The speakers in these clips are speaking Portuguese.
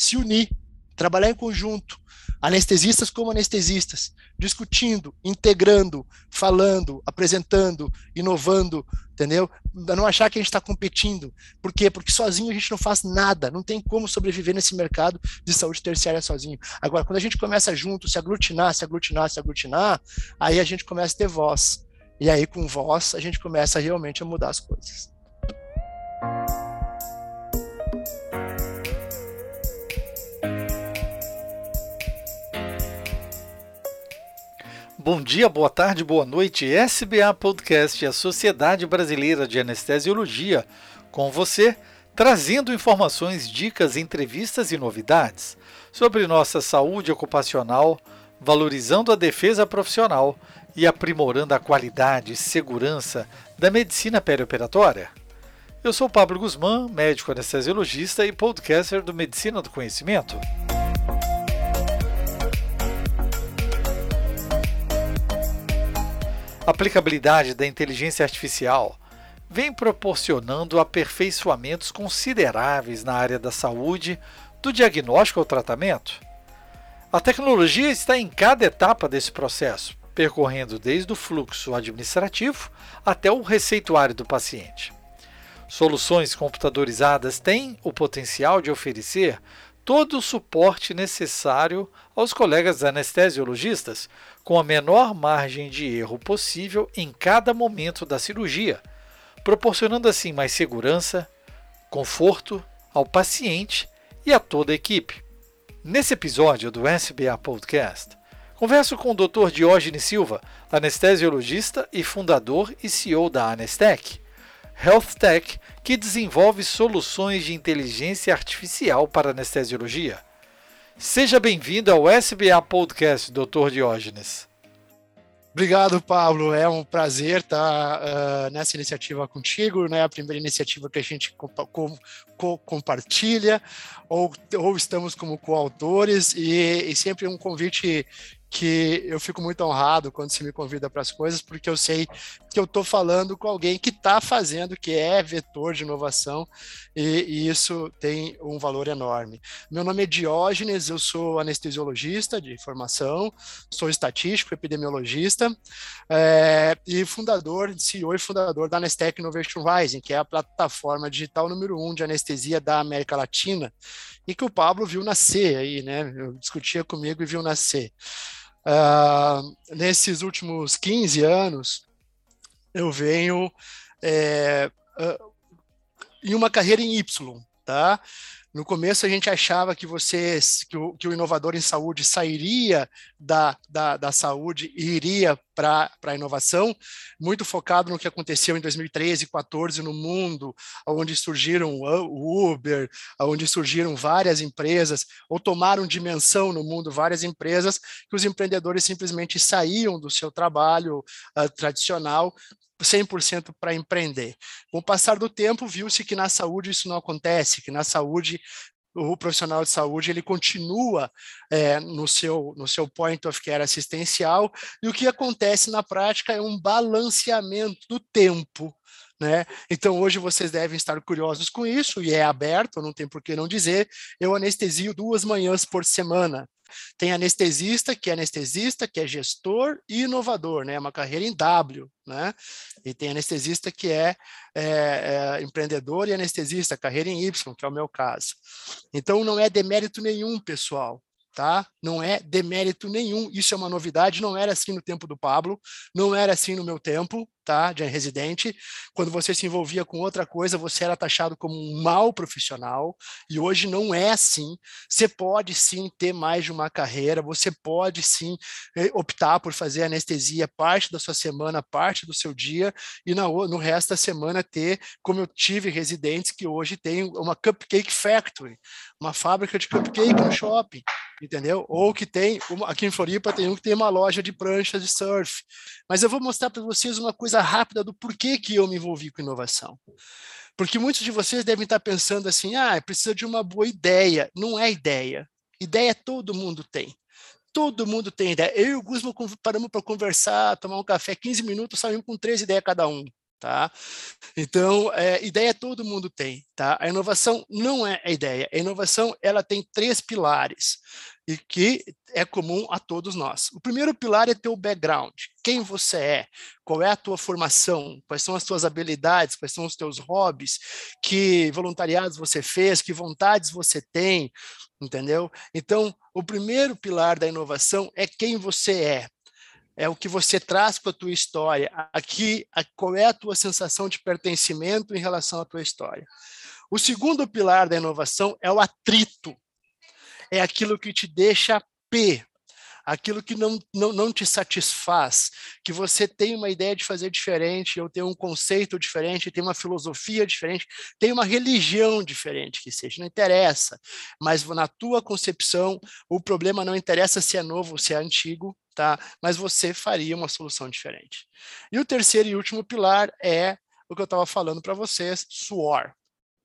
se unir, trabalhar em conjunto, anestesistas como anestesistas, discutindo, integrando, falando, apresentando, inovando, entendeu? Não achar que a gente está competindo. Por quê? Porque sozinho a gente não faz nada, não tem como sobreviver nesse mercado de saúde terciária sozinho. Agora, quando a gente começa junto, se aglutinar, se aglutinar, se aglutinar, aí a gente começa a ter voz. E aí, com voz, a gente começa realmente a mudar as coisas. Bom dia, boa tarde, boa noite. SBA Podcast, a Sociedade Brasileira de Anestesiologia, com você, trazendo informações, dicas, entrevistas e novidades sobre nossa saúde ocupacional, valorizando a defesa profissional e aprimorando a qualidade e segurança da medicina perioperatória. Eu sou Pablo Guzmán, médico anestesiologista e podcaster do Medicina do Conhecimento. Aplicabilidade da inteligência artificial vem proporcionando aperfeiçoamentos consideráveis na área da saúde, do diagnóstico ao tratamento. A tecnologia está em cada etapa desse processo, percorrendo desde o fluxo administrativo até o receituário do paciente. Soluções computadorizadas têm o potencial de oferecer todo o suporte necessário aos colegas anestesiologistas, com a menor margem de erro possível em cada momento da cirurgia, proporcionando assim mais segurança, conforto ao paciente e a toda a equipe. Nesse episódio do SBA Podcast, converso com o Dr. Diógenes Silva, anestesiologista e fundador e CEO da Anestec, Health Tech que desenvolve soluções de inteligência artificial para anestesiologia. Seja bem-vindo ao SBA Podcast, Dr. Diógenes. Obrigado, Pablo. É um prazer estar uh, nessa iniciativa contigo, né? A primeira iniciativa que a gente compa com, co compartilha, ou, ou estamos como coautores, e, e sempre um convite que eu fico muito honrado quando se me convida para as coisas, porque eu sei que eu estou falando com alguém que está fazendo, que é vetor de inovação, e, e, isso tem um valor enorme. Meu nome é Diógenes, eu sou anestesiologista de formação, sou estatístico, epidemiologista, é, e fundador, CEO e fundador da Anestec Innovation Rising, que é a plataforma digital número um de anestesia da América Latina, e que o Pablo viu nascer aí, né? Discutia comigo e viu nascer. Uh, nesses últimos 15 anos, eu venho é, uh, em uma carreira em Y, tá? No começo a gente achava que você, que o, que o inovador em saúde sairia da, da, da saúde e iria para a inovação, muito focado no que aconteceu em 2013 e 2014 no mundo, onde surgiram o Uber, onde surgiram várias empresas, ou tomaram dimensão no mundo várias empresas, que os empreendedores simplesmente saíam do seu trabalho uh, tradicional 100% para empreender. Com o passar do tempo, viu-se que na saúde isso não acontece, que na saúde o profissional de saúde ele continua é, no seu no seu point of care assistencial e o que acontece na prática é um balanceamento do tempo né? Então hoje vocês devem estar curiosos com isso e é aberto, não tem por que não dizer. Eu anestesio duas manhãs por semana. Tem anestesista, que é anestesista, que é gestor e inovador, né? É uma carreira em W, né? E tem anestesista que é, é, é, empreendedor e anestesista, carreira em Y, que é o meu caso. Então não é demérito nenhum, pessoal tá? Não é demérito nenhum, isso é uma novidade, não era assim no tempo do Pablo, não era assim no meu tempo, tá? De residente. Quando você se envolvia com outra coisa, você era taxado como um mau profissional, e hoje não é assim. Você pode sim ter mais de uma carreira, você pode sim eh, optar por fazer anestesia parte da sua semana, parte do seu dia, e no resto da semana ter, como eu tive residentes que hoje têm uma cupcake factory, uma fábrica de cupcake no shopping entendeu? Ou que tem, aqui em Floripa tem um que tem uma loja de pranchas de surf. Mas eu vou mostrar para vocês uma coisa rápida do porquê que eu me envolvi com inovação. Porque muitos de vocês devem estar pensando assim, ah, precisa de uma boa ideia. Não é ideia. Ideia todo mundo tem. Todo mundo tem ideia. Eu e o Guzman paramos para conversar, tomar um café, 15 minutos, saímos com três ideias cada um. Tá? Então, é, ideia todo mundo tem, tá? A inovação não é a ideia. A inovação, ela tem três pilares e que é comum a todos nós. O primeiro pilar é teu background. Quem você é? Qual é a tua formação? Quais são as tuas habilidades? Quais são os teus hobbies? Que voluntariados você fez? Que vontades você tem? Entendeu? Então, o primeiro pilar da inovação é quem você é é o que você traz para a tua história. Aqui, a, qual é a tua sensação de pertencimento em relação à tua história. O segundo pilar da inovação é o atrito. É aquilo que te deixa P, aquilo que não, não, não te satisfaz, que você tem uma ideia de fazer diferente, ou tem um conceito diferente, tem uma filosofia diferente, tem uma religião diferente que seja, não interessa. Mas na tua concepção, o problema não interessa se é novo ou se é antigo, tá? Mas você faria uma solução diferente. E o terceiro e último pilar é o que eu estava falando para vocês, suor,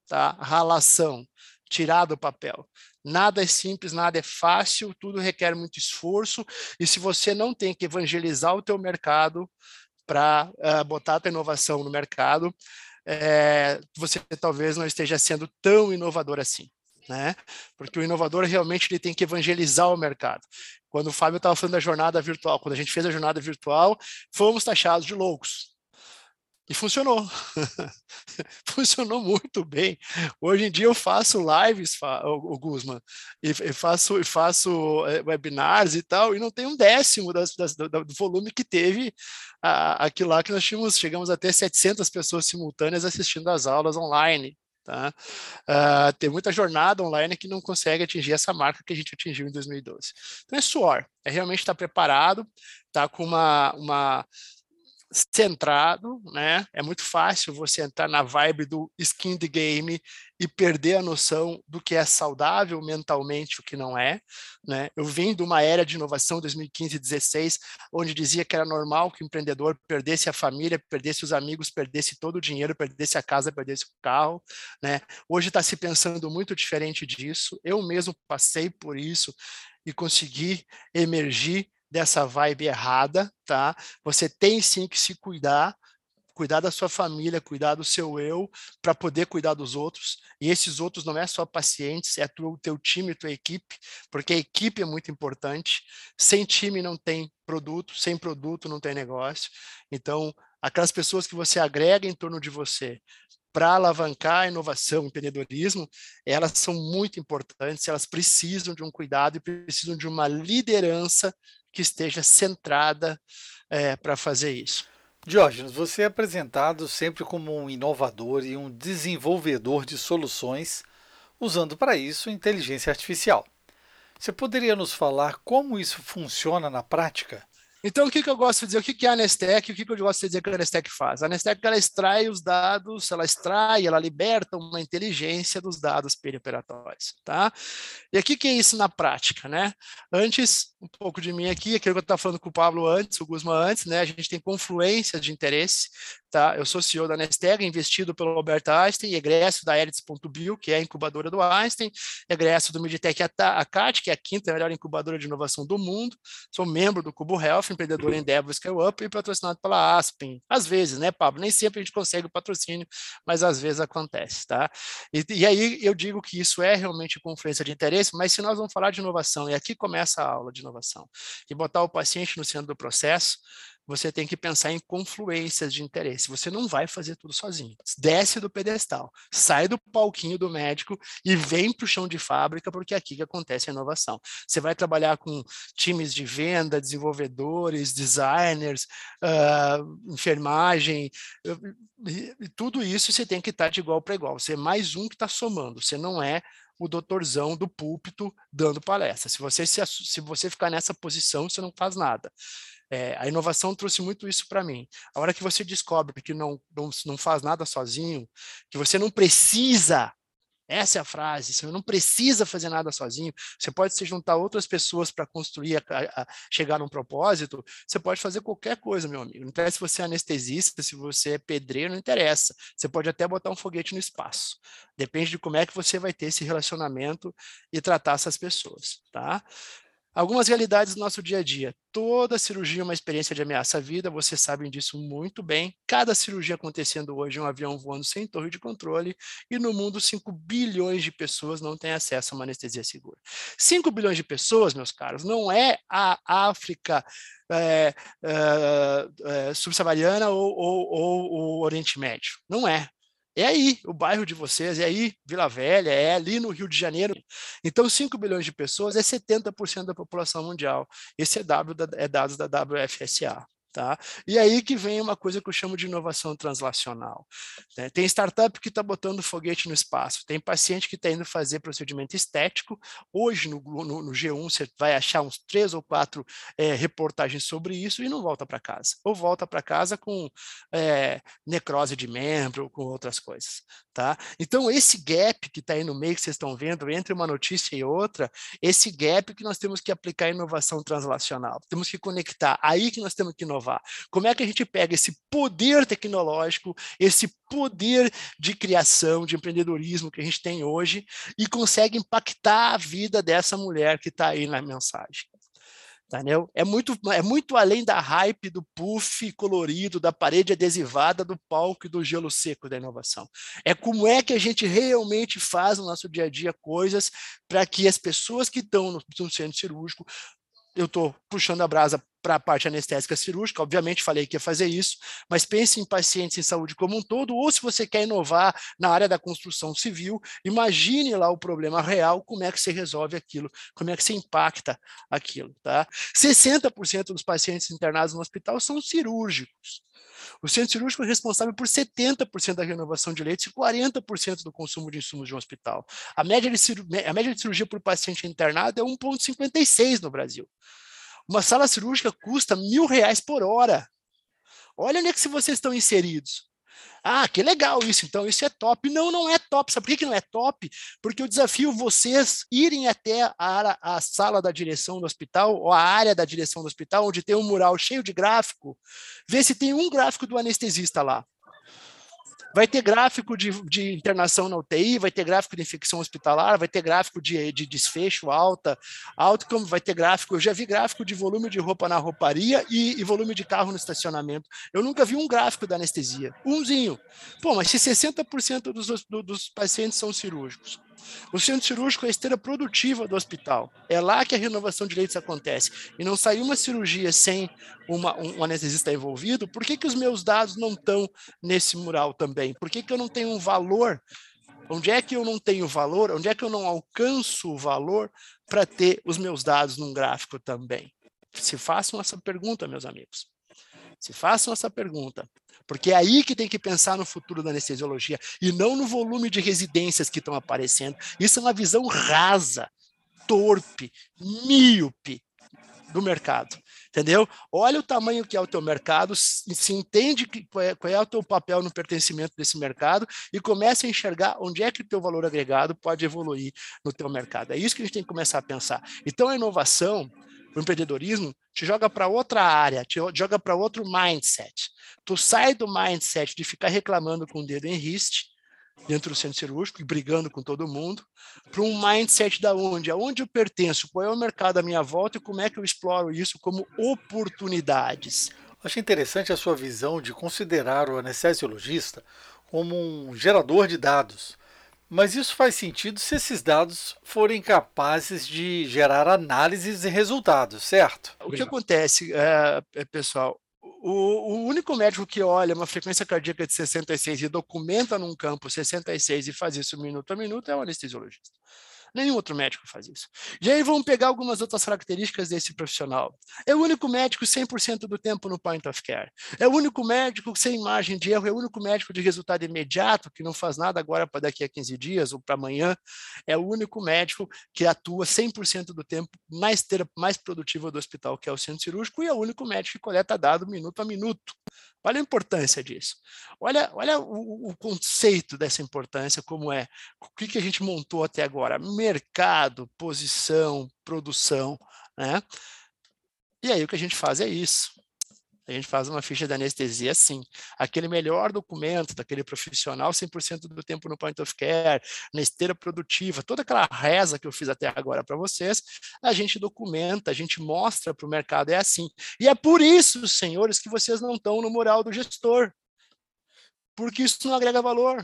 tá? Ralação, tirar do papel. Nada é simples, nada é fácil, tudo requer muito esforço, e se você não tem que evangelizar o teu mercado para uh, eh, botar a tua inovação no mercado, é, você talvez não esteja sendo tão inovador assim. Né? Porque o inovador realmente ele tem que evangelizar o mercado. Quando o Fábio estava falando da jornada virtual, quando a gente fez a jornada virtual, fomos taxados de loucos. E funcionou. funcionou muito bem. Hoje em dia eu faço lives, o Guzman, e faço, faço eh, webinars e tal, e não tem um décimo das, das, do, volume que teve aquilo lá que nós tínhamos, chegamos até 700 pessoas simultâneas assistindo às aulas online. Tá? Uh, tem muita jornada online que não consegue atingir essa marca que a gente atingiu em 2012. Então é suor, é realmente estar preparado, tá com uma, uma centrado, né? É muito fácil você entrar na vibe do skin the game e perder a noção do que é saudável mentalmente, o que não é, né? Eu vim de uma era de inovação 2015 e 16, onde dizia que era normal que o empreendedor perdesse a família, perdesse os amigos, perdesse todo o dinheiro, perdesse a casa, perdesse o carro, né? Hoje está se pensando muito diferente disso. Eu mesmo passei por isso e consegui emergir dessa vibe errada, tá? Você tem sim que se cuidar, cuidar da sua família, cuidar do seu eu, para poder cuidar dos outros. E esses outros não é só pacientes, é o teu time, tua equipe, porque a equipe é muito importante. Sem time não tem produto, sem produto não tem negócio. Então, aquelas pessoas que você agrega em torno de você para alavancar a inovação, o empreendedorismo, elas são muito importantes, elas precisam de um cuidado e precisam de uma liderança que esteja centrada é, para fazer isso. Diógenes, você é apresentado sempre como um inovador e um desenvolvedor de soluções, usando para isso inteligência artificial. Você poderia nos falar como isso funciona na prática? Então, o que, que eu gosto de dizer? O que, que é a Nestec? O que, que eu gosto de dizer que a Nestec faz? A Nestec ela extrai os dados, ela extrai, ela liberta uma inteligência dos dados perioperatórios, tá? E aqui que é isso na prática, né? Antes, um pouco de mim aqui, aquilo que eu estava falando com o Pablo antes, o Guzman antes, né? A gente tem confluência de interesse, tá? Eu sou CEO da Nestec, investido pelo Albert Einstein, egresso da Eritz.bio, que é a incubadora do Einstein, egresso do Meditech Acat, que é a quinta melhor incubadora de inovação do mundo, sou membro do Cubo Health, empreendedor Endeavor Scale Up e patrocinado pela Aspen. Às vezes, né, Pablo? Nem sempre a gente consegue o patrocínio, mas às vezes acontece, tá? E, e aí eu digo que isso é realmente confluência de interesse, mas se nós vamos falar de inovação, e aqui começa a aula de inovação, e botar o paciente no centro do processo, você tem que pensar em confluências de interesse. Você não vai fazer tudo sozinho. Desce do pedestal, sai do palquinho do médico e vem para o chão de fábrica, porque é aqui que acontece a inovação. Você vai trabalhar com times de venda, desenvolvedores, designers, uh, enfermagem, tudo isso você tem que estar de igual para igual. Você é mais um que está somando, você não é o doutorzão do púlpito dando palestra. Se você, se, se você ficar nessa posição, você não faz nada. É, a inovação trouxe muito isso para mim. A hora que você descobre que não, não, não faz nada sozinho, que você não precisa essa é a frase. Você não precisa fazer nada sozinho. Você pode se juntar a outras pessoas para construir, a, a, chegar num propósito. Você pode fazer qualquer coisa, meu amigo. Não interessa se você é anestesista, se você é pedreiro, não interessa. Você pode até botar um foguete no espaço. Depende de como é que você vai ter esse relacionamento e tratar essas pessoas, tá? Algumas realidades do nosso dia a dia. Toda cirurgia é uma experiência de ameaça à vida, vocês sabem disso muito bem. Cada cirurgia acontecendo hoje, um avião voando sem torre de controle, e no mundo 5 bilhões de pessoas não têm acesso a uma anestesia segura. 5 bilhões de pessoas, meus caros, não é a África é, é, é, subsaariana ou, ou, ou o Oriente Médio. Não é. É aí o bairro de vocês, é aí Vila Velha, é ali no Rio de Janeiro. Então, 5 bilhões de pessoas é 70% da população mundial. Esse é, w, é dados da WFSA. Tá? E aí que vem uma coisa que eu chamo de inovação translacional. Né? Tem startup que está botando foguete no espaço, tem paciente que está indo fazer procedimento estético. Hoje, no, no, no, G1, você vai achar uns três ou quatro é, reportagens sobre isso e não volta para casa. Ou volta para casa com é, necrose de membro, com outras coisas. Tá? Então, esse gap que está aí no meio, que vocês estão vendo, entre uma notícia e outra, esse gap que nós temos que aplicar inovação translacional. Temos que conectar. Aí que nós temos que inovar inovar? Como é que a gente pega esse poder tecnológico, esse poder de criação, de empreendedorismo que a gente tem hoje e consegue impactar a vida dessa mulher que está aí na mensagem? Entendeu? É muito, é muito além da hype, do puff colorido, da parede adesivada, do palco e do gelo seco da inovação. É como é que a gente realmente faz no nosso dia a dia coisas para que as pessoas que estão no, no centro cirúrgico eu estou puxando a brasa para a parte anestésica cirúrgica, obviamente falei que ia fazer isso, mas pense em pacientes em saúde como um todo, ou se você quer inovar na área da construção civil, imagine lá o problema real, como é que você resolve aquilo, como é que você impacta aquilo, tá? 60% dos pacientes internados no hospital são cirúrgicos. O centro cirúrgico é responsável por 70% da renovação de leitos e 40% do consumo de insumos de um hospital. A média de, a média de cirurgia por paciente internado é 1,56 no Brasil. Uma sala cirúrgica custa mil reais por hora. Olha onde é que se vocês estão inseridos. Ah, que legal isso, então isso é top. Não, não é top. Sabe por que, não é top? Porque eu desafio vocês irem até a, a sala da direção do hospital, ou a área da direção do hospital, onde tem um mural cheio de gráfico, ver se tem um gráfico do anestesista lá. Vai ter gráfico de, de, internação na UTI, vai ter gráfico de infecção hospitalar, vai ter gráfico de, de desfecho alta, outcome, vai ter gráfico. Eu já vi gráfico de volume de roupa na rouparia e, e volume de carro no estacionamento. Eu nunca vi um gráfico da anestesia. Umzinho. Pô, mas se 60% dos, dos pacientes são cirúrgicos, o centro cirúrgico é a esteira produtiva do hospital. É lá que a renovação de leitos acontece. E não sai uma cirurgia sem uma, um anestesista envolvido. Por que, que os meus dados não estão nesse mural também? Por que, que eu não tenho um valor? Onde é que eu não tenho valor? Onde é que eu não alcanço o valor para ter os meus dados num gráfico também? Se façam essa pergunta, meus amigos. Se façam essa pergunta. Porque é aí que tem que pensar no futuro da anestesiologia e não no volume de residências que estão aparecendo. Isso é uma visão rasa, torpe, míope do mercado. Entendeu? Olha o tamanho que é o teu mercado, se entende que, qual, é, qual é o teu papel no pertencimento desse mercado e comece a enxergar onde é que o teu valor agregado pode evoluir no teu mercado. É isso que a gente tem que começar a pensar. Então, a inovação, o empreendedorismo, te joga para outra área, te joga para outro mindset. Tu sai do mindset de ficar reclamando com o dedo em riste, dentro do centro cirúrgico e brigando com todo mundo, para um mindset da onde, aonde eu pertenço, qual é o mercado à minha volta e como é que eu exploro isso como oportunidades. Achei interessante a sua visão de considerar o anestesiologista como um gerador de dados. Mas isso faz sentido se esses dados forem capazes de gerar análises e resultados, certo? O que acontece, é, pessoal, o, o, único médico que olha uma frequência cardíaca de 66 e documenta num campo 66 e faz isso minuto a minuto é o anestesiologista. Nenhum outro médico faz isso. E aí vamos pegar algumas outras características desse profissional. É o único médico 100% do tempo no point of care. É o único médico sem margem de erro, é o único médico de resultado imediato, que não faz nada agora para daqui a 15 dias ou para amanhã. É o único médico que atua 100% do tempo na esteira mais produtiva do hospital, que é o centro cirúrgico, e é o único médico que coleta dado minuto a minuto. Olha a importância disso. Olha, olha o, o conceito dessa importância, como é. O que, que a gente montou até agora? Mercado, posição, produção. Né? E aí o que a gente faz é isso. A gente faz uma ficha de anestesia assim. Aquele melhor documento daquele profissional 100% do tempo no point of care, na esteira produtiva, toda aquela reza que eu fiz até agora para vocês, a gente documenta, a gente mostra para o mercado, é assim. E é por isso, senhores, que vocês não estão no mural do gestor. Porque isso não agrega valor.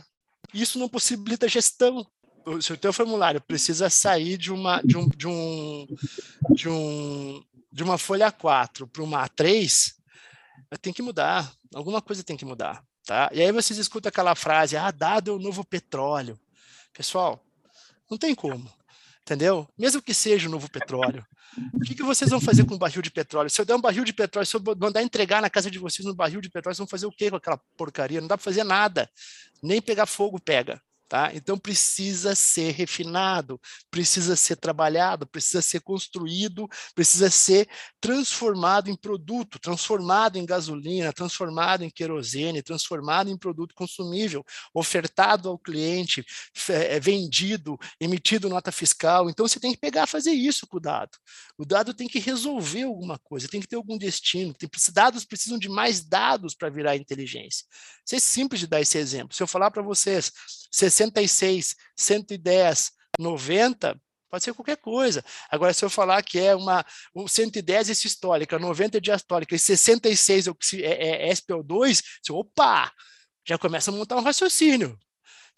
Isso não possibilita gestão se o teu formulário precisa sair de uma de um de um de, um, de uma folha 4 para uma A3, tem que mudar, alguma coisa tem que mudar, tá? E aí vocês escutam aquela frase: "Ah, dado é o novo petróleo". Pessoal, não tem como. Entendeu? Mesmo que seja o novo petróleo. O que, que vocês vão fazer com um barril de petróleo? Se eu der um barril de petróleo, se eu mandar entregar na casa de vocês um barril de petróleo, vocês vão fazer o quê com aquela porcaria? Não dá para fazer nada. Nem pegar fogo pega. Tá? Então precisa ser refinado, precisa ser trabalhado, precisa ser construído, precisa ser transformado em produto, transformado em gasolina, transformado em querosene, transformado em produto consumível, ofertado ao cliente, é, vendido, emitido nota fiscal. Então você tem que pegar fazer isso com o dado. O dado tem que resolver alguma coisa, tem que ter algum destino. Tem, dados precisam de mais dados para virar inteligência. Isso é simples de dar esse exemplo. Se eu falar para vocês 66, 110, 90, pode ser qualquer coisa. Agora, se eu falar que é uma um 110 é sistólica, 90 é diastólica e 66 é, é, é SPO2, você, opa, já começa a montar um raciocínio.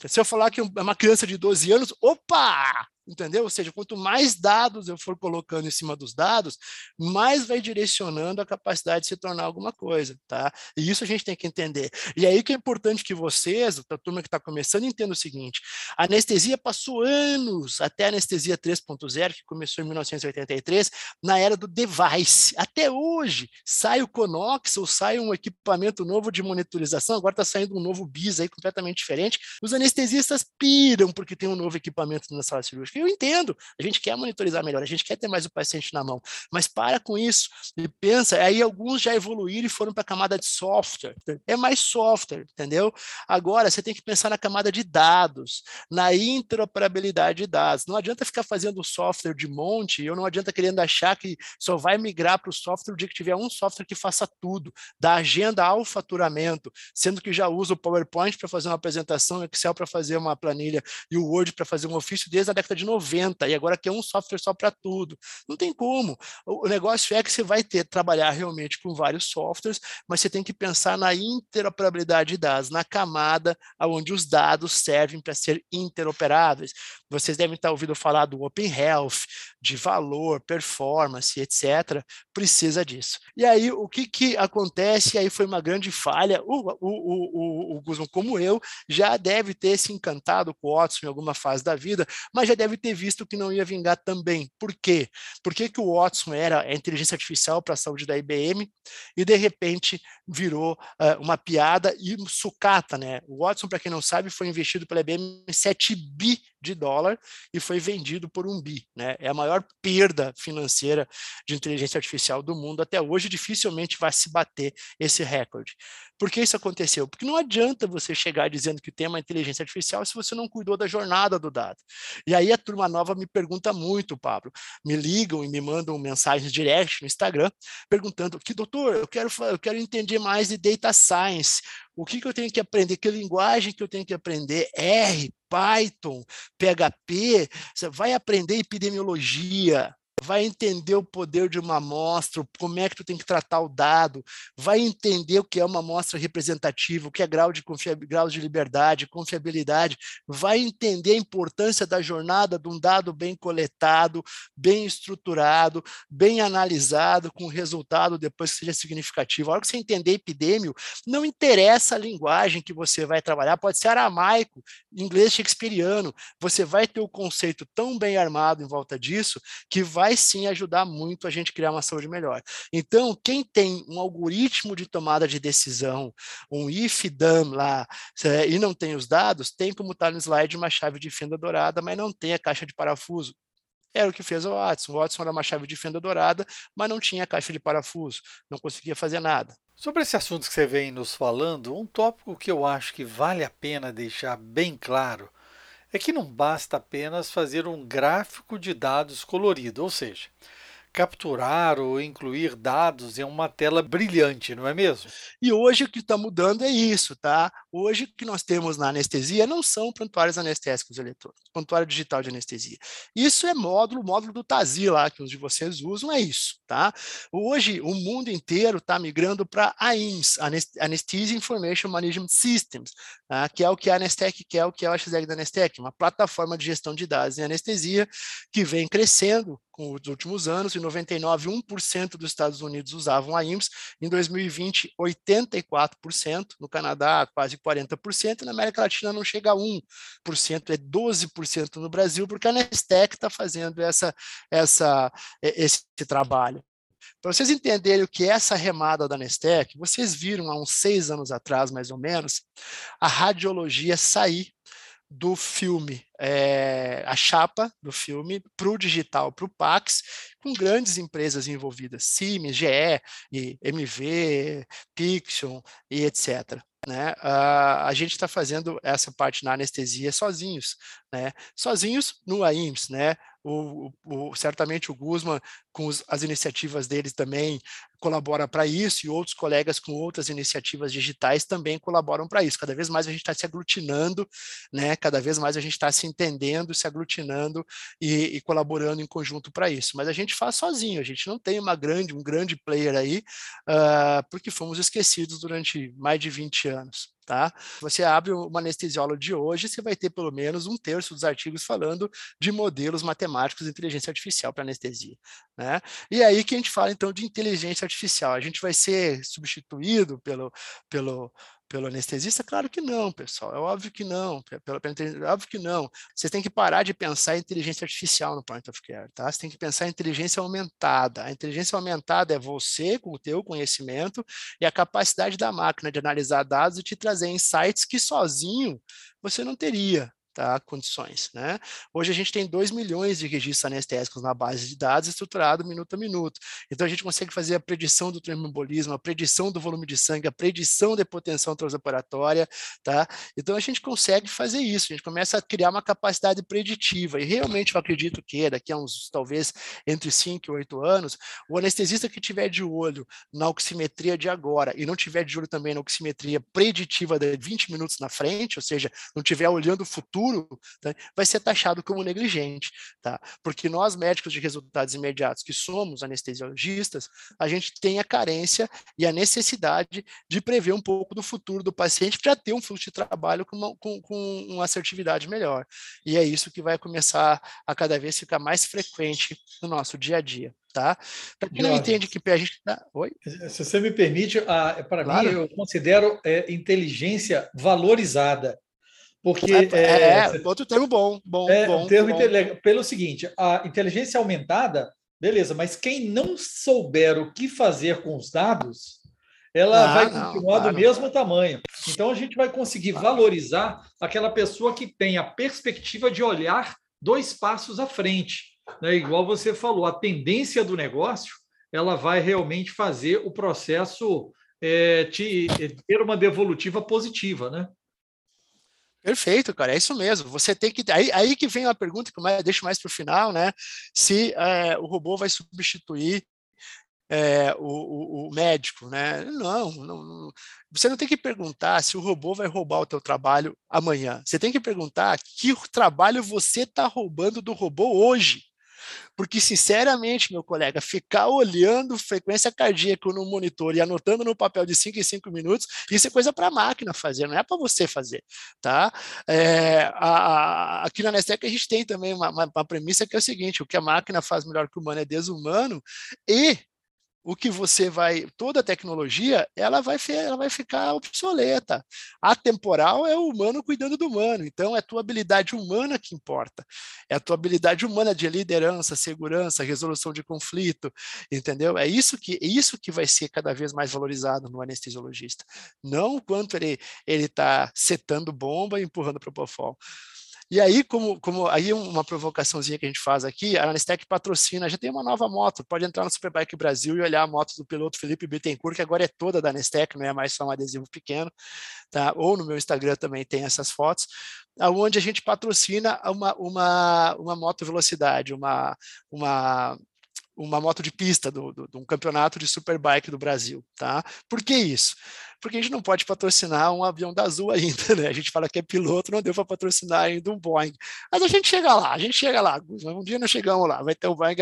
Se eu falar que é uma criança de 12 anos, opa, entendeu? Ou seja, quanto mais dados eu for colocando em cima dos dados, mais vai direcionando a capacidade de se tornar alguma coisa, tá? E isso a gente tem que entender. E aí que é importante que vocês, a turma que está começando, entenda o seguinte: a anestesia passou anos até a anestesia 3.0, que começou em 1983, na era do device. Até hoje, sai o Conox ou sai um equipamento novo de monitorização, agora está saindo um novo BIS aí completamente diferente. Os anestesistas piram porque tem um novo equipamento na sala cirúrgica eu entendo, a gente quer monitorizar melhor, a gente quer ter mais o paciente na mão, mas para com isso e pensa, aí alguns já evoluíram e foram para a camada de software, é mais software, entendeu? Agora você tem que pensar na camada de dados, na interoperabilidade de dados. Não adianta ficar fazendo software de monte, eu não adianta querendo achar que só vai migrar para o software o dia que tiver um software que faça tudo, da agenda ao faturamento, sendo que já usa o PowerPoint para fazer uma apresentação, Excel para fazer uma planilha e o Word para fazer um ofício desde a década de 90 e agora quer um software só para tudo. Não tem como. O negócio é que você vai ter trabalhar realmente com vários softwares, mas você tem que pensar na interoperabilidade de dados, na camada onde os dados servem para ser interoperáveis. Vocês devem estar ouvindo falar do Open Health, de valor, performance, etc. Precisa disso. E aí, o que, que acontece? E aí foi uma grande falha. O, o, o, o, o Guzman, como eu, já deve ter se encantado com o Watson em alguma fase da vida, mas já deve ter visto que não ia vingar também. Por quê? Por que, que o Watson era a inteligência artificial para a saúde da IBM e, de repente, virou uh, uma piada e sucata, né? O Watson, para quem não sabe, foi investido pela IBM em 7 bi de dólar e foi vendido por um bi. Né? É a maior perda financeira de inteligência artificial do mundo até hoje, dificilmente vai se bater esse recorde. Por que isso aconteceu? Porque não adianta você chegar dizendo que tem uma inteligência artificial se você não cuidou da jornada do dado. E aí a turma nova me pergunta muito, Pablo. Me ligam e me mandam mensagens direct no Instagram perguntando que, doutor, eu quero, eu quero entender mais de data science. O que, que eu tenho que aprender? Que linguagem que eu tenho que aprender? R, Python, PHP? Você vai aprender epidemiologia, vai entender o poder de uma amostra, como é que tu tem que tratar o dado, vai entender o que é uma amostra representativa, o que é grau de, grau de liberdade, confiabilidade, vai entender a importância da jornada de um dado bem coletado, bem estruturado, bem analisado, com resultado depois que seja significativo. A hora que você entender epidêmio, não interessa a linguagem que você vai trabalhar, pode ser aramaico, inglês shakespeariano, você vai ter o conceito tão bem armado em volta disso que vai vai sim ajudar muito a gente criar uma saúde melhor. Então, quem tem um algoritmo de tomada de decisão, um if-dam lá, e não tem os dados, tem como estar no slide uma chave de fenda dourada, mas não tem a caixa de parafuso. Era o que fez o Watson. O Watson era uma chave de fenda dourada, mas não tinha caixa de parafuso, não conseguia fazer nada. Sobre esse assunto que você vem nos falando, um tópico que eu acho que vale a pena deixar bem claro é que não basta apenas fazer um gráfico de dados colorido, ou seja, capturar ou incluir dados em uma tela brilhante, não é mesmo? E hoje o que está mudando é isso, tá? Hoje o que nós temos na anestesia não são prontuários anestésicos eletrônicos, prontuário digital de anestesia. Isso é módulo, módulo do TASI lá, que os de vocês usam, é isso, tá? Hoje o mundo inteiro está migrando para AIMS, Anesthesia Information Management Systems, tá? que é o que a Anestec que é o que é o XEG da Anestec, uma plataforma de gestão de dados em anestesia que vem crescendo com os últimos anos, em 99, 1% dos Estados Unidos usavam a IMSS, em 2020, 84%, no Canadá, quase 40%, e na América Latina não chega a 1%, é 12% no Brasil, porque a Nestec está fazendo essa, essa, esse trabalho. Para vocês entenderem o que é essa remada da Nestec, vocês viram há uns seis anos atrás, mais ou menos, a radiologia sair do filme, é, a chapa do filme para o digital, para o Pax, com grandes empresas envolvidas, Siemens, GE, e MV, Pixion e etc. Né? Uh, a gente está fazendo essa parte na anestesia sozinhos, né? sozinhos no AIMS, né? O, o, certamente o Guzman, com os, as iniciativas deles também, colabora para isso, e outros colegas com outras iniciativas digitais também colaboram para isso. Cada vez mais a gente está se aglutinando, né? cada vez mais a gente está se entendendo, se aglutinando e, e colaborando em conjunto para isso. Mas a gente faz sozinho, a gente não tem uma grande, um grande player aí, uh, porque fomos esquecidos durante mais de 20 anos tá? Você abre uma anestesióloga de hoje, você vai ter pelo menos um terço dos artigos falando de modelos matemáticos de inteligência artificial para anestesia, né? E aí que a gente fala então de inteligência artificial, a gente vai ser substituído pelo, pelo, pelo anestesista? Claro que não, pessoal. É óbvio que não. Pelo, pelo, é óbvio que não. Você tem que parar de pensar em inteligência artificial no point of care, tá? Você tem que pensar em inteligência aumentada. A inteligência aumentada é você, com o teu conhecimento, e a capacidade da máquina de analisar dados e te trazer insights que sozinho você não teria tá, condições. Né? Hoje a gente tem 2 milhões de registros anestésicos na base de dados estruturado minuto a minuto. Então a gente consegue fazer a predição do tremembolismo, a predição do volume de sangue, a predição da hipotensão transoperatória. Tá? Então a gente consegue fazer isso, a gente começa a criar uma capacidade preditiva. E realmente eu acredito que daqui a uns, talvez, entre 5 e 8 anos, o anestesista que tiver de olho na oximetria de agora e não tiver de olho também na oximetria preditiva de 20 minutos na frente, ou seja, não tiver olhando o futuro, futuro, tá, vai ser taxado como negligente, tá? Porque nós, médicos de resultados imediatos, que somos anestesiologistas, a gente tem a carência e a necessidade de prever um pouco do futuro do paciente para ter um fluxo de trabalho com uma, com, com uma assertividade melhor. E é isso que vai começar a cada vez ficar mais frequente no nosso dia a dia tá? Para quem não entende que a gente tá... Oi? Se você me permite, para claro. mim eu considero é, inteligência valorizada. Porque é, é, é outro termo bom, bom, é, bom. Termo bom. Pelo seguinte, a inteligência aumentada, beleza, mas quem não souber o que fazer com os dados, ela ah, vai continuar não, claro. do mesmo tamanho. Então a gente vai conseguir valorizar aquela pessoa que tem a perspectiva de olhar dois passos à frente. Né? Igual você falou, a tendência do negócio ela vai realmente fazer o processo é, te, ter uma devolutiva positiva, né? Perfeito, cara, é isso mesmo. Você tem que. Aí, aí que vem a pergunta que eu deixo mais para o final, né? Se é, o robô vai substituir é, o, o, o, médico, né? Não, não, não, você não tem que perguntar se o robô vai roubar o teu trabalho amanhã. Você tem que perguntar que trabalho você está roubando do robô hoje. Porque, sinceramente, meu colega, ficar olhando frequência cardíaca no monitor e anotando no papel de 5 em 5 minutos, isso é coisa para a máquina fazer, não é para você fazer. Tá? É, a, a, aqui na Nestec a gente tem também uma, uma, uma premissa que é o seguinte: o que a máquina faz melhor que o humano é desumano, e o que você vai, toda a tecnologia, ela vai, ela vai ficar obsoleta. A temporal é o humano cuidando do humano, então é a tua habilidade humana que importa. É a tua habilidade humana de liderança, segurança, resolução de conflito, entendeu? É isso que é isso que vai ser cada vez mais valorizado no anestesiologista. Não o quanto ele ele está setando bomba e empurrando para o. E aí, como, como aí uma provocaçãozinha que a gente faz aqui, a Anestec patrocina, já tem uma nova moto, pode entrar no Superbike Brasil e olhar a moto do piloto Felipe Bittencourt, que agora é toda da Anestec, não é mais só um adesivo pequeno, tá? Ou no meu Instagram também tem essas fotos, aonde a gente patrocina uma, uma, uma moto velocidade, uma, uma uma moto de pista do, do, um campeonato de superbike do Brasil, tá? Por que isso? Porque a gente não pode patrocinar um avião da Azul ainda, né? A gente fala que é piloto, não deu para patrocinar ainda um Boeing. Mas a gente chega lá, a gente chega lá. Um dia nós chegamos lá, vai ter o Boeing.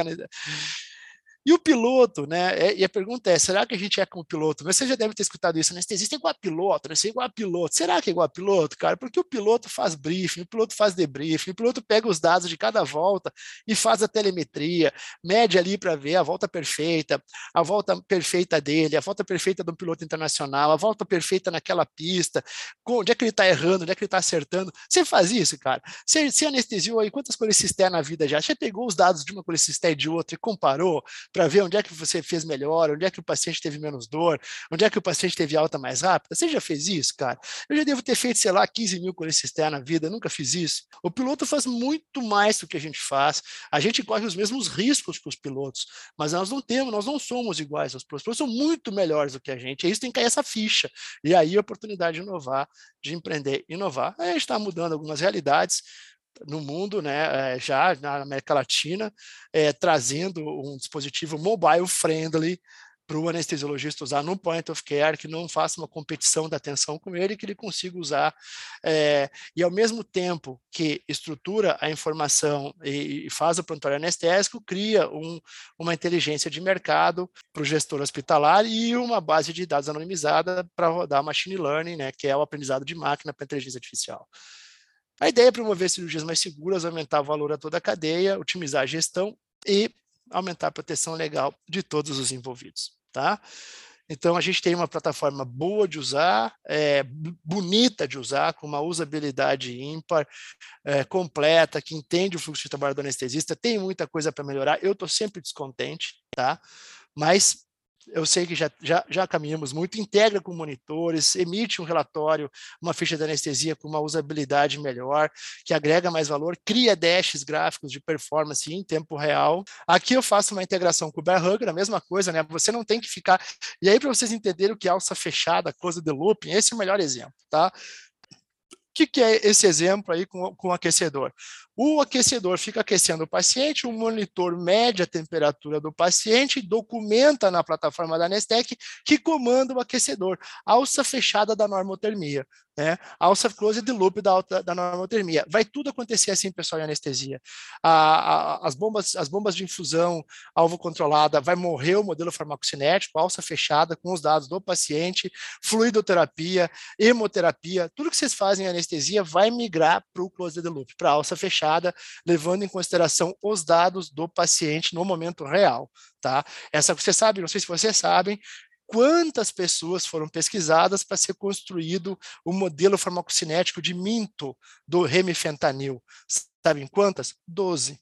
E o piloto, né? É, e a pergunta é: será que a gente é como piloto? Você já deve ter escutado isso, anestesista é igual a piloto, né? Você é igual a piloto. Será que é igual a piloto, cara? Porque o piloto faz briefing, o piloto faz debriefing, o piloto pega os dados de cada volta e faz a telemetria, mede ali para ver a volta perfeita, a volta perfeita dele, a volta perfeita do piloto internacional, a volta perfeita naquela pista, onde é que ele está errando, onde é que ele está acertando. Você faz isso, cara? Você, você anestesiou aí quantas colecistés na vida já? Você pegou os dados de uma colecisté e de outra e comparou? Para ver onde é que você fez melhor, onde é que o paciente teve menos dor, onde é que o paciente teve alta mais rápida. Você já fez isso, cara? Eu já devo ter feito, sei lá, 15 mil colecisterna na vida, nunca fiz isso. O piloto faz muito mais do que a gente faz. A gente corre os mesmos riscos que os pilotos, mas nós não temos, nós não somos iguais aos pilotos. Os pilotos são muito melhores do que a gente. E isso tem que cair essa ficha. E aí a oportunidade de inovar, de empreender, inovar. A gente está mudando algumas realidades no mundo, né, eh, já na América Latina, é, trazendo um dispositivo mobile friendly para o anestesiologista usar no point of care, que não faça uma competição da atenção com ele, que ele consiga usar, é, e ao mesmo tempo que estrutura a informação e, e faz o prontuário anestésico, cria um, uma inteligência de mercado para o gestor hospitalar e uma base de dados anonimizada para rodar machine learning, né, que é o aprendizado de máquina para inteligência artificial. A ideia é promover cirurgias mais seguras, aumentar o valor a toda a cadeia, otimizar a gestão e aumentar a proteção legal de todos os envolvidos, tá? Então, a gente tem uma plataforma boa de usar, é, bonita de usar, com uma usabilidade ímpar, é, completa, que entende o fluxo de trabalho do anestesista, tem muita coisa para melhorar. Eu estou sempre descontente, tá? Mas eu sei que já, já, já caminhamos muito, integra com monitores, emite um relatório, uma ficha de anestesia com uma usabilidade melhor, que agrega mais valor, cria dashes gráficos de performance em tempo real. Aqui eu faço uma integração com o Bear Hugger, a mesma coisa, né? Você não tem que ficar. E aí, para vocês entenderem o que é alça fechada, coisa de looping, esse é o melhor exemplo, tá? O que, que, é esse exemplo aí com, com o aquecedor? O aquecedor fica aquecendo o paciente, o monitor mede a temperatura do paciente, documenta na plataforma da Nestec que comanda o aquecedor, alça fechada da normotermia, né? alça close de loop da, alta, da normotermia. Vai tudo acontecer assim, pessoal, em anestesia. A, a, as, bombas, as bombas de infusão, alvo controlada, vai morrer o modelo farmacocinético, alça fechada com os dados do paciente, fluidoterapia, hemoterapia, tudo que vocês fazem em anestesia vai migrar para o close de loop, para alça fechada fechada, levando em consideração os dados do paciente no momento real, tá? Essa você sabe, não sei se vocês sabem, quantas pessoas foram pesquisadas para ser construído o modelo farmacocinético de minto do remifentanil. Sabem quantas? Doze.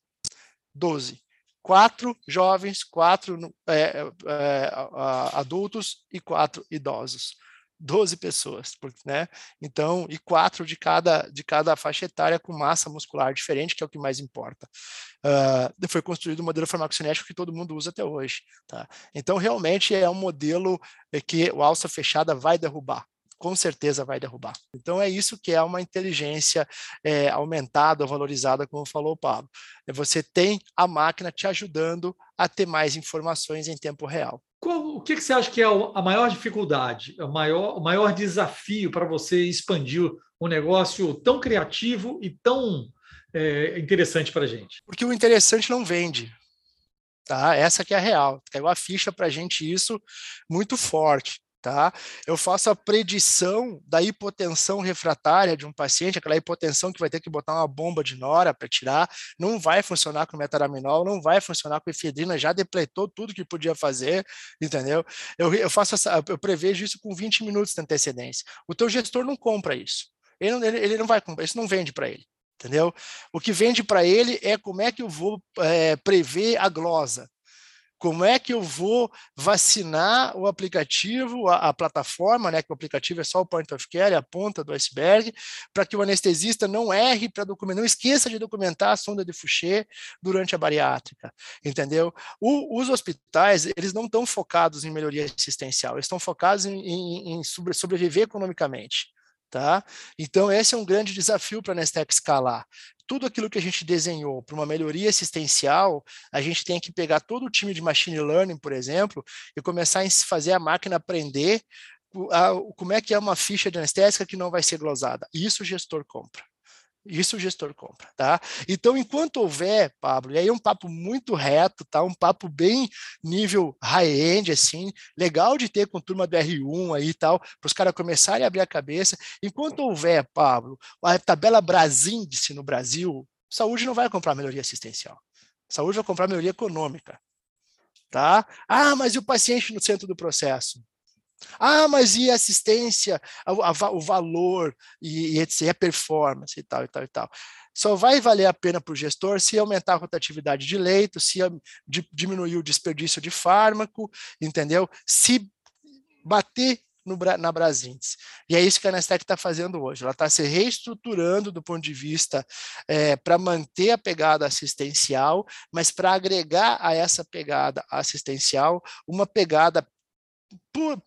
Doze. Quatro jovens, quatro é, é, adultos e quatro idosos. 12 pessoas, né? Então, e quatro de cada, de cada faixa etária com massa muscular diferente, que é o que mais importa. Uh, foi construído um modelo farmacocinético que todo mundo usa até hoje, tá? Então, realmente é um modelo que o alça fechada vai derrubar, com certeza vai derrubar. Então, é isso que é uma inteligência é, aumentada, valorizada, como falou o Pablo. É você tem a máquina te ajudando a ter mais informações em tempo real. Qual, o que, que, você acha que é a maior dificuldade, o maior, o maior desafio para você expandir um negócio tão criativo e tão é, interessante para a gente? Porque o interessante não vende. Tá? Essa que é a real. Caiu a ficha para a gente isso muito forte tá? Eu faço a predição da hipotensão refratária de um paciente, aquela hipotensão que vai ter que botar uma bomba de nora para tirar, não vai funcionar com metaraminol, não vai funcionar com efedrina, já depletou tudo que podia fazer, entendeu? Eu, eu faço essa, eu prevejo isso com 20 minutos de antecedência. O teu gestor não compra isso. Ele não, ele, ele não vai comprar, isso não vende para ele. Entendeu? O que vende para ele é como é que eu vou é, prever a glosa, como é que eu vou vacinar o aplicativo, a, a, plataforma, né, que o aplicativo é só o point of care, a ponta do iceberg, para que o anestesista não erre para documentar, não esqueça de documentar a sonda de Fouché durante a bariátrica, entendeu? O, os hospitais, eles não estão focados em melhoria assistencial, eles estão focados em, em, em sobreviver economicamente. Tá? Então, esse é um grande desafio para a Nestec escalar. Tudo aquilo que a gente desenhou para uma melhoria assistencial, a gente tem que pegar todo o time de machine learning, por exemplo, e começar a fazer a máquina aprender como é que é uma ficha de anestésica que não vai ser glosada. Isso o gestor compra. Isso o gestor compra, tá? Então, enquanto houver, Pablo, e aí é um papo muito reto, tá? Um papo bem nível high-end, assim, legal de ter com turma do R1 aí e tal, para os caras começarem a abrir a cabeça. Enquanto houver, Pablo, a tabela Brasíndice no Brasil, saúde não vai comprar melhoria assistencial. Saúde vai comprar melhoria econômica, tá? Ah, mas e o paciente no centro do processo? Ah, mas e a assistência, o, a, o valor e, e etc, a performance e tal e tal e tal. Só vai valer a pena para o gestor se aumentar a rotatividade de leito, se diminuir o desperdício de fármaco, entendeu? Se bater no, na Brasins. E é isso que a Anestec está fazendo hoje. Ela está se reestruturando do ponto de vista é, para manter a pegada assistencial, mas para agregar a essa pegada assistencial uma pegada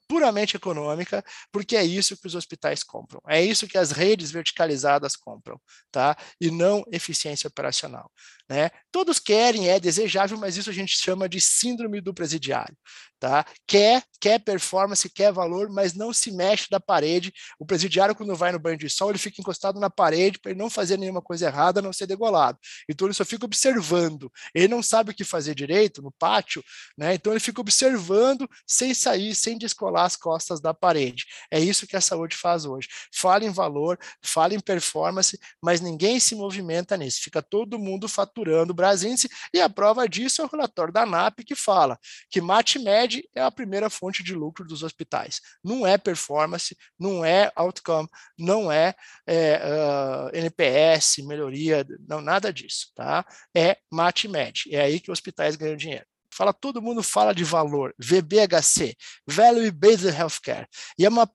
puramente econômica, porque é isso que os hospitais compram, é isso que as redes verticalizadas compram, tá? E não eficiência operacional, né? Todos querem, é desejável, mas isso a gente chama de síndrome do presidiário, tá? Quer, quer performance, quer valor, mas não se mexe da parede. O presidiário quando vai no banho de sol, ele fica encostado na parede para ele não fazer nenhuma coisa errada, não ser degolado. Então ele só fica observando. Ele não sabe o que fazer direito no pátio, né? Então ele fica observando sem sair, sem descolar as costas da parede. É isso que a saúde faz hoje. Fala em valor, fala em performance, mas ninguém se movimenta nisso. Fica todo mundo faturando o Brasíndice e a prova disso é o relatório da ANAP que fala que MatMed é a primeira fonte de lucro dos hospitais. Não é performance, não é outcome, não é, é uh, ah, NPS, melhoria, não nada disso, tá? É MatMed. É aí que hospitais ganham dinheiro fala, todo mundo fala de valor, VBHC, Value Based Healthcare, e é uma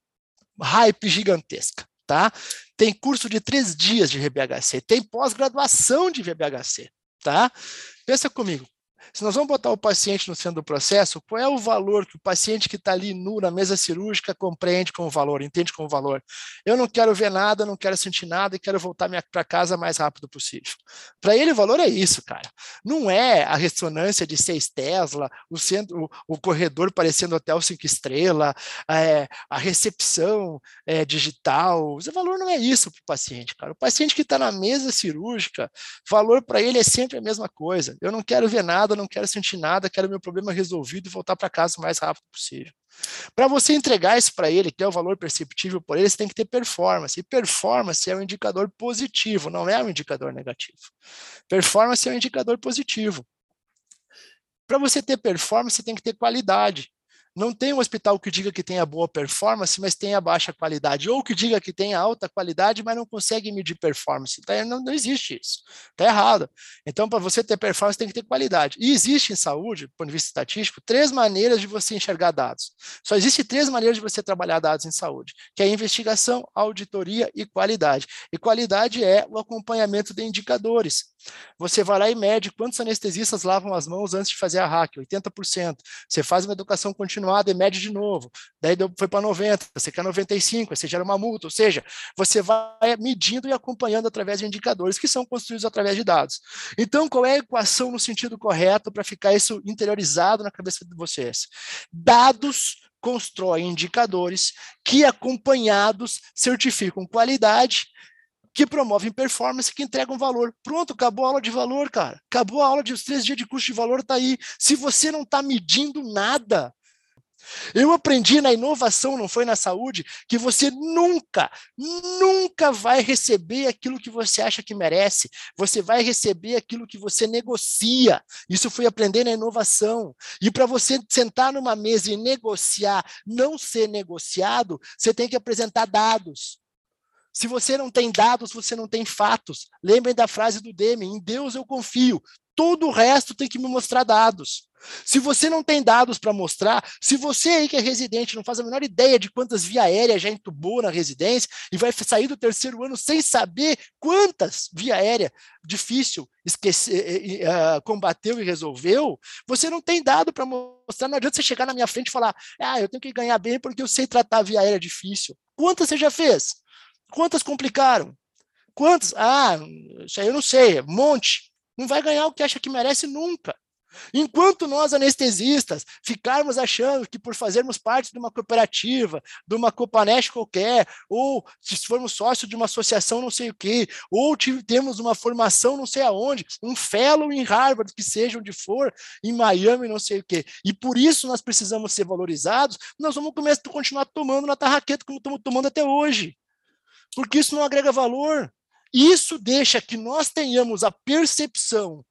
hype gigantesca, tá? Tem curso de três dias de VBHC, tem pós-graduação de VBHC, tá? Pensa comigo, se nós vamos botar o paciente no centro do processo, qual é o valor que o paciente que está ali nu na mesa cirúrgica compreende como valor, entende como valor? Eu não quero ver nada, não quero sentir nada e quero voltar para casa o mais rápido possível. Para ele, o valor é isso, cara. Não é a ressonância de 6 Tesla, o, centro, o, o corredor parecendo hotel 5 estrela, é, a recepção é, digital. O valor não é isso para o paciente, cara. O paciente que está na mesa cirúrgica, valor para ele é sempre a mesma coisa. Eu não quero ver nada, não quero sentir nada, quero meu problema resolvido e voltar para casa o mais rápido possível. Para você entregar isso para ele, que é o valor perceptível por ele, você tem que ter performance. E performance é um indicador positivo, não é um indicador negativo. Performance é um indicador positivo. Para você ter performance, você tem que ter qualidade. Não tem um hospital que diga que tenha boa performance, mas tenha baixa qualidade, ou que diga que tenha alta qualidade, mas não consegue medir performance. Então, não, não existe isso. Está errado. Então, para você ter performance, tem que ter qualidade. E existe em saúde, do ponto de vista estatístico, três maneiras de você enxergar dados. Só existe três maneiras de você trabalhar dados em saúde, que é investigação, auditoria e qualidade. E qualidade é o acompanhamento de indicadores. Você vai lá e mede quantos anestesistas lavam as mãos antes de fazer a hack, 80%. Você faz uma educação continuada e mede de novo. Daí foi para 90, você quer 95, você gera uma multa. Ou seja, você vai medindo e acompanhando através de indicadores que são construídos através de dados. Então, qual é a equação no sentido correto para ficar isso interiorizado na cabeça de vocês? Dados constroem indicadores que, acompanhados, certificam qualidade que promovem performance, que entregam valor. Pronto, acabou a aula de valor, cara. Acabou a aula de os três dias de curso de valor, tá aí. Se você não está medindo nada, eu aprendi na inovação, não foi na saúde, que você nunca, nunca vai receber aquilo que você acha que merece. Você vai receber aquilo que você negocia. Isso foi aprender na inovação. E para você sentar numa mesa e negociar, não ser negociado, você tem que apresentar dados. Se você não tem dados, você não tem fatos. Lembrem da frase do Demi: em Deus eu confio. Todo o resto tem que me mostrar dados. Se você não tem dados para mostrar, se você aí que é residente não faz a menor ideia de quantas via aérea já entubou na residência e vai sair do terceiro ano sem saber quantas via aérea difícil esquecer, uh, combateu e resolveu, você não tem dado para mostrar. Não adianta você chegar na minha frente e falar: ah, eu tenho que ganhar bem porque eu sei tratar via aérea difícil. Quantas você já fez? Quantas complicaram? Quantas? Ah, isso aí eu não sei, um monte. Não vai ganhar o que acha que merece nunca. Enquanto nós, anestesistas, ficarmos achando que por fazermos parte de uma cooperativa, de uma Copanest qualquer, ou se formos sócio de uma associação não sei o quê, ou temos uma formação não sei aonde, um fellow em Harvard, que seja onde for, em Miami não sei o quê, e por isso nós precisamos ser valorizados, nós vamos começar a continuar tomando na tarraqueta como estamos tomando até hoje. Porque isso não agrega valor. Isso deixa que nós tenhamos a percepção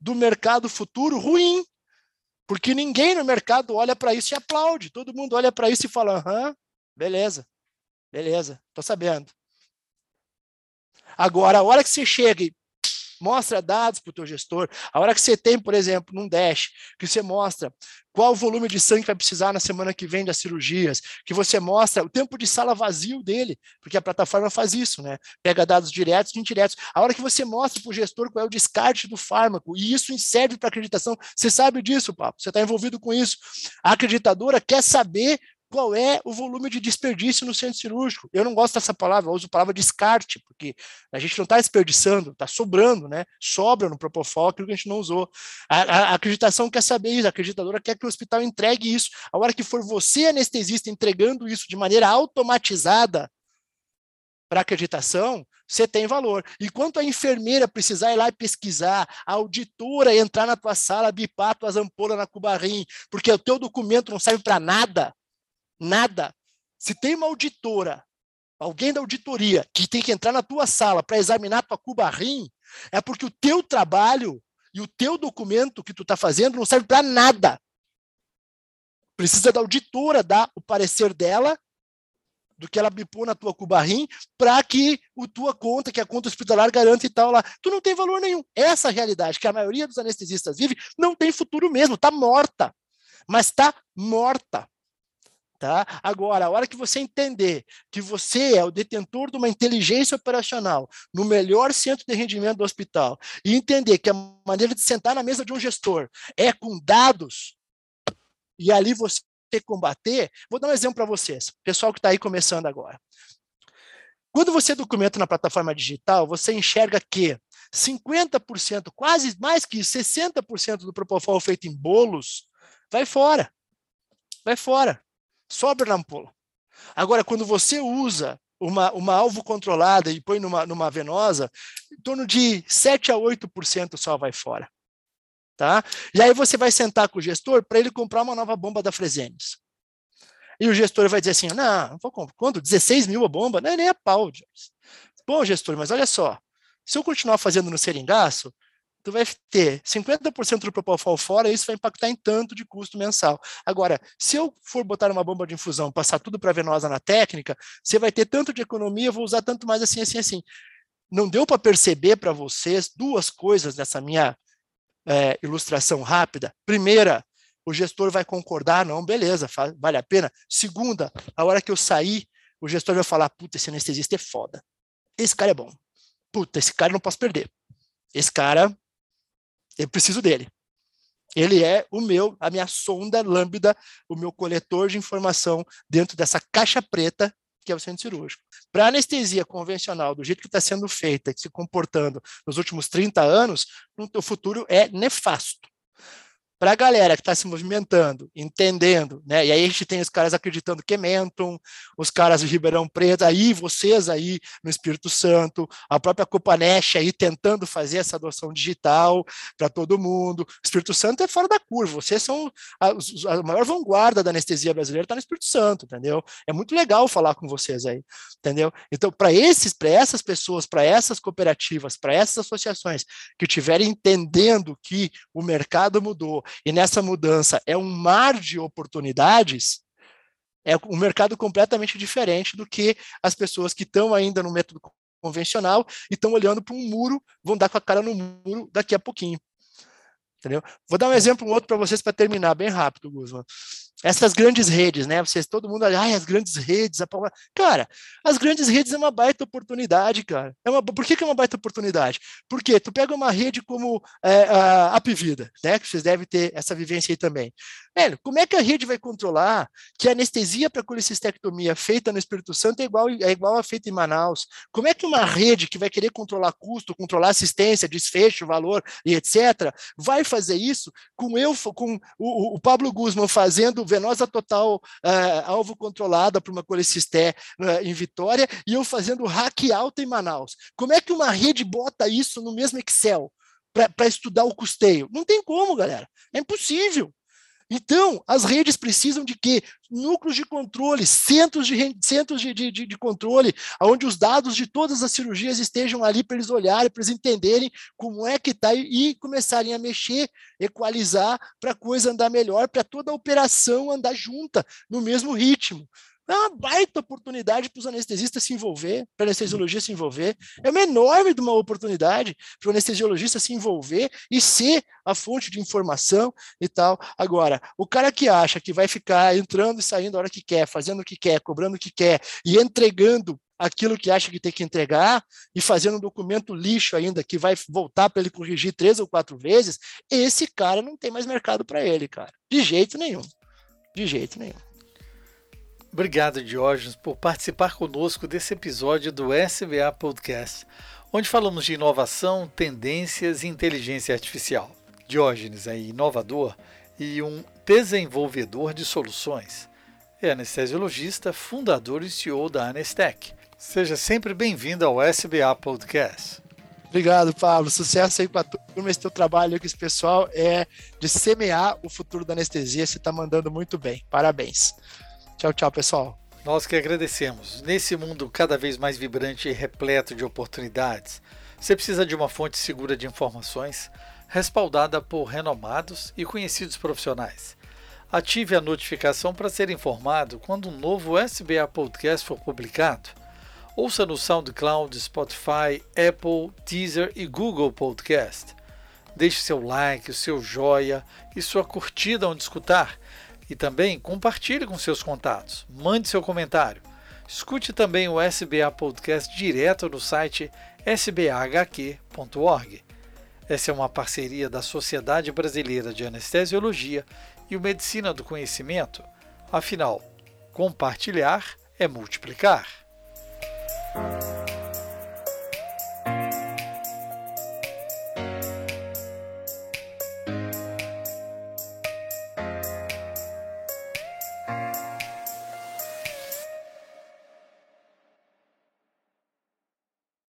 do mercado futuro ruim, porque ninguém no mercado olha para isso e aplaude. Todo mundo olha para isso e fala: aham, beleza, beleza, estou sabendo. Agora, a hora que você chega e mostra dados para o teu gestor. A hora que você tem, por exemplo, num dash, que você mostra qual o volume de sangue que vai precisar na semana que vem das cirurgias, que você mostra o tempo de sala vazio dele, porque a plataforma faz isso, né? Pega dados diretos e indiretos. A hora que você mostra para o gestor qual é o descarte do fármaco, e isso serve para acreditação, você sabe disso, papo, você está envolvido com isso. A acreditadora quer saber qual é o volume de desperdício no centro cirúrgico. Eu não gosto dessa palavra, eu uso a palavra descarte, porque a gente não está desperdiçando, está sobrando, né? Sobra no Propofol aquilo que a gente não usou. A, a, a, acreditação quer saber isso, a acreditadora quer que o hospital entregue isso. A hora que for você, anestesista, entregando isso de maneira automatizada para acreditação, você tem valor. Enquanto a enfermeira precisar ir lá e pesquisar, a auditora entrar na tua sala, bipar tuas ampolas na cubarrim, porque o teu documento não serve para nada, Nada. Se tem uma auditora, alguém da auditoria, que tem que entrar na tua sala para examinar tua cuba rim, é porque o teu trabalho e o teu documento que tu está fazendo não serve para nada. Precisa da auditora dar o parecer dela do que ela bipou na tua cubarrim para que o tua conta, que a conta hospitalar garanta e tal lá. Tu não tem valor nenhum. Essa realidade que a maioria dos anestesistas vive não tem futuro mesmo, está morta. Mas está morta. Tá? Agora, a hora que você entender que você é o detentor de uma inteligência operacional no melhor centro de rendimento do hospital e entender que a maneira de sentar na mesa de um gestor é com dados e ali você combater, vou dar um exemplo para vocês, pessoal que está aí começando agora. Quando você documenta na plataforma digital, você enxerga que 50%, quase mais que 60% do propofol feito em bolos vai fora. Vai fora sobra na ampola. Agora, quando você usa uma, uma alvo controlada e põe numa, numa venosa, em torno de 7 a 8% só vai fora. Tá? E aí você vai sentar com o gestor para ele comprar uma nova bomba da Fresenius. E o gestor vai dizer assim, não, não vou comprar. Quanto? 16 mil a bomba? Não é nem a pau. Bom, gestor, mas olha só, se eu continuar fazendo no seringaço, tu vai ter 50% do propofol fora, isso vai impactar em tanto de custo mensal. Agora, se eu for botar uma bomba de infusão, passar tudo para venosa na técnica, você vai ter tanto de economia, vou usar tanto mais assim, assim, assim. Não deu para perceber para vocês duas coisas nessa minha é, ilustração rápida. Primeira, o gestor vai concordar, não, beleza, vale a pena. Segunda, a hora que eu sair, o gestor vai falar, puta, esse anestesista é foda. Esse cara é bom. Puta, esse cara não posso perder. Esse cara eu preciso dele. Ele é o meu, a minha sonda lambda, o meu coletor de informação dentro dessa caixa preta que é o centro cirúrgico. Para anestesia convencional, do jeito que está sendo feita, se comportando nos últimos 30 anos, o futuro é nefasto para a galera que está se movimentando, entendendo, né? E aí a gente tem os caras acreditando que mentam, os caras de Ribeirão Preto, aí vocês aí no Espírito Santo, a própria Copanesh aí tentando fazer essa adoção digital para todo mundo. O Espírito Santo é fora da curva, vocês são a, a maior vanguarda da anestesia brasileira está no Espírito Santo, entendeu? É muito legal falar com vocês aí, entendeu? Então, para esses, para essas pessoas, para essas cooperativas, para essas associações que estiverem entendendo que o mercado mudou, e nessa mudança é um mar de oportunidades, é um mercado completamente diferente do que as pessoas que estão ainda no método convencional e estão olhando para um muro, vão dar com a cara no muro daqui a pouquinho. Entendeu? Vou dar um exemplo um outro para vocês para terminar bem rápido, Guzman essas grandes redes, né? Vocês, todo mundo ai, as grandes redes, a cara, as grandes redes é uma baita oportunidade, cara. É uma, por que, que é uma baita oportunidade? Porque tu pega uma rede como é, a Apvida, né? Que vocês devem ter essa vivência aí também. Velho, como é que a rede vai controlar que a anestesia para colicistectomia feita no Espírito Santo é igual, é igual a feita em Manaus? Como é que uma rede que vai querer controlar custo, controlar assistência, desfecho, valor e etc., vai fazer isso com eu, com o, o Pablo Guzman fazendo venosa total uh, alvo controlada para uma colecisté uh, em Vitória e eu fazendo hack alta em Manaus? Como é que uma rede bota isso no mesmo Excel? para estudar o custeio. Não tem como, galera. É impossível. Então, as redes precisam de quê? Núcleos de controle, centros de, centros de, de, de controle, onde os dados de todas as cirurgias estejam ali para eles olharem, para eles entenderem como é que está e começarem a mexer, equalizar para a coisa andar melhor, para toda a operação andar junta, no mesmo ritmo. É uma baita oportunidade para os anestesistas se envolver, para a anestesiologia se envolver. É uma enorme uma oportunidade para o anestesiologista se envolver e ser a fonte de informação e tal. Agora, o cara que acha que vai ficar entrando e saindo a hora que quer, fazendo o que quer, cobrando o que quer e entregando aquilo que acha que tem que entregar e fazendo um documento lixo ainda que vai voltar para ele corrigir três ou quatro vezes, esse cara não tem mais mercado para ele, cara. De jeito nenhum. De jeito nenhum. Obrigado, Diógenes, por participar conosco desse episódio do SBA Podcast, onde falamos de inovação, tendências e inteligência artificial. Diógenes é inovador e um desenvolvedor de soluções. É anestesiologista, fundador e CEO da Anestec. Seja sempre bem-vindo ao SBA Podcast. Obrigado, Pablo. Sucesso aí para a turma. Esse teu trabalho com esse pessoal é de semear o futuro da anestesia. Você está mandando muito bem. Parabéns. Tchau, tchau, pessoal. Nós que agradecemos. Nesse mundo cada vez mais vibrante e repleto de oportunidades, você precisa de uma fonte segura de informações, respaldada por renomados e conhecidos profissionais. Ative a notificação para ser informado quando um novo SBA Podcast for publicado. Ouça no SoundCloud, Spotify, Apple, Deezer e Google Podcast. Deixe seu like, seu joia e sua curtida onde escutar e também compartilhe com seus contatos, mande seu comentário. Escute também o SBA Podcast direto no site sbahq.org. Essa é uma parceria da Sociedade Brasileira de Anestesiologia e o Medicina do Conhecimento. Afinal, compartilhar é multiplicar.